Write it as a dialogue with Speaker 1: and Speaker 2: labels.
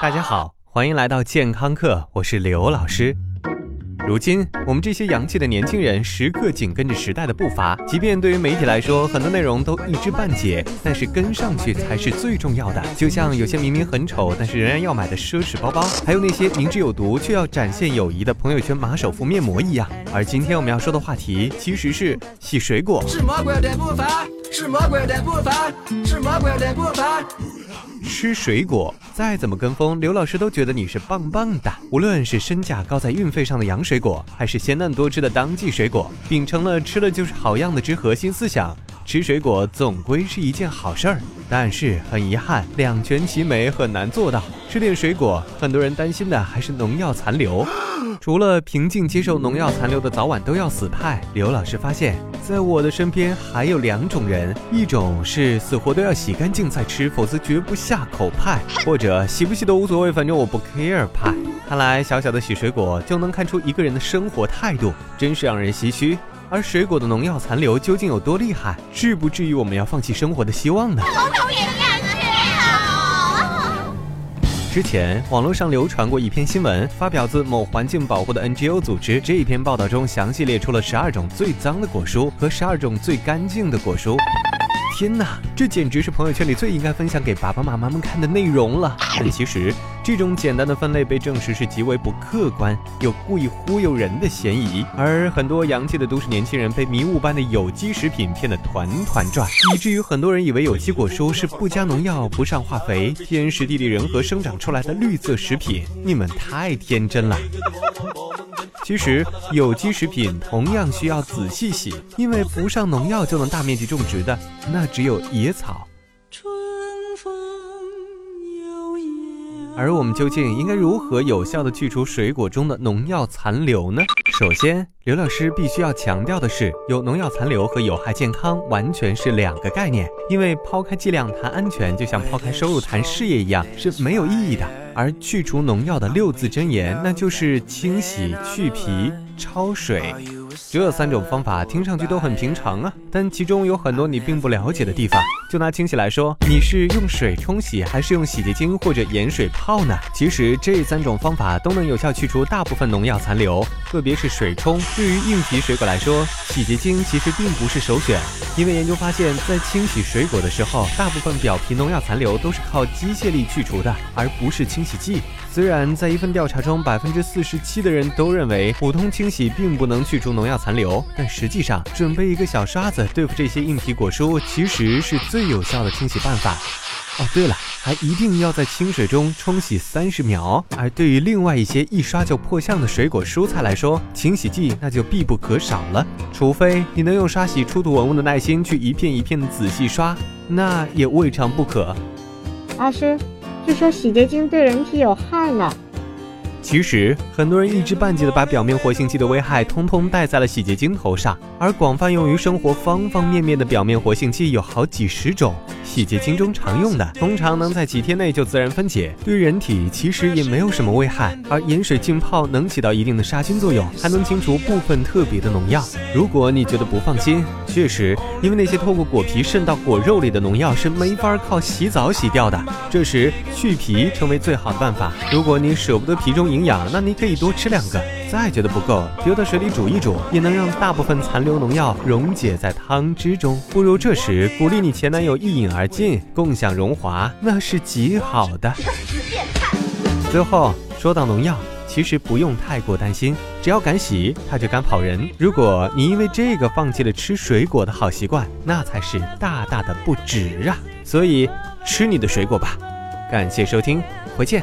Speaker 1: 大家好，欢迎来到健康课，我是刘老师。如今，我们这些洋气的年轻人时刻紧跟着时代的步伐，即便对于媒体来说，很多内容都一知半解，但是跟上去才是最重要的。就像有些明明很丑，但是仍然要买的奢侈包包，还有那些明知有毒却要展现友谊的朋友圈马首敷面膜一样。而今天我们要说的话题，其实是洗水果。是魔鬼的步伐，是魔鬼的步伐，是魔鬼的步伐。吃水果再怎么跟风，刘老师都觉得你是棒棒的。无论是身价高在运费上的洋水果，还是鲜嫩多汁的当季水果，秉承了吃了就是好样的之核心思想，吃水果总归是一件好事儿。但是很遗憾，两全其美很难做到。吃点水果，很多人担心的还是农药残留。除了平静接受农药残留的早晚都要死派，刘老师发现，在我的身边还有两种人：一种是死活都要洗干净再吃，否则绝不下口派；或者洗不洗都无所谓，反正我不 care 派。看来小小的洗水果就能看出一个人的生活态度，真是让人唏嘘。而水果的农药残留究竟有多厉害，至不至于我们要放弃生活的希望呢？之前网络上流传过一篇新闻，发表自某环境保护的 NGO 组织。这一篇报道中详细列出了十二种最脏的果蔬和十二种最干净的果蔬。天哪，这简直是朋友圈里最应该分享给爸爸妈妈们看的内容了。但其实，这种简单的分类被证实是极为不客观，有故意忽悠人的嫌疑。而很多洋气的都市年轻人被迷雾般的有机食品骗得团团转，以至于很多人以为有机果蔬是不加农药、不上化肥、天时地利人和生长出来的绿色食品。你们太天真了。其实有机食品同样需要仔细洗，因为不上农药就能大面积种植的，那只有野草。春风又而我们究竟应该如何有效的去除水果中的农药残留呢？首先，刘老师必须要强调的是，有农药残留和有害健康完全是两个概念。因为抛开剂量谈安全，就像抛开收入谈事业一样，是没有意义的。而去除农药的六字真言，那就是清洗、去皮、焯水。这三种方法听上去都很平常啊，但其中有很多你并不了解的地方。就拿清洗来说，你是用水冲洗，还是用洗洁精或者盐水泡呢？其实这三种方法都能有效去除大部分农药残留，特别是水冲。对于硬皮水果来说，洗洁精其实并不是首选，因为研究发现，在清洗水果的时候，大部分表皮农药残留都是靠机械力去除的，而不是清洗剂。虽然在一份调查中，百分之四十七的人都认为普通清洗并不能去除农药残留，但实际上，准备一个小刷子对付这些硬皮果蔬，其实是最有效的清洗办法。哦，对了，还一定要在清水中冲洗三十秒。而对于另外一些一刷就破相的水果蔬菜来说，清洗剂那就必不可少了。除非你能用刷洗出土文物的耐心去一片一片的仔细刷，那也未尝不可。
Speaker 2: 阿师。据说洗洁精对人体有害呢。
Speaker 1: 其实很多人一知半解的把表面活性剂的危害通通戴在了洗洁精头上，而广泛用于生活方方面面的表面活性剂有好几十种。洗洁精中常用的，通常能在几天内就自然分解，对人体其实也没有什么危害。而盐水浸泡能起到一定的杀菌作用，还能清除部分特别的农药。如果你觉得不放心，确实，因为那些透过果皮渗到果肉里的农药是没法靠洗澡洗掉的。这时去皮成为最好的办法。如果你舍不得皮中营养，那你可以多吃两个。再觉得不够，丢到水里煮一煮，也能让大部分残留农药溶解在汤汁中。不如这时鼓励你前男友一饮而而尽，共享荣华，那是极好的。最后说到农药，其实不用太过担心，只要敢洗，它就敢跑人。如果你因为这个放弃了吃水果的好习惯，那才是大大的不值啊！所以吃你的水果吧。感谢收听，回见。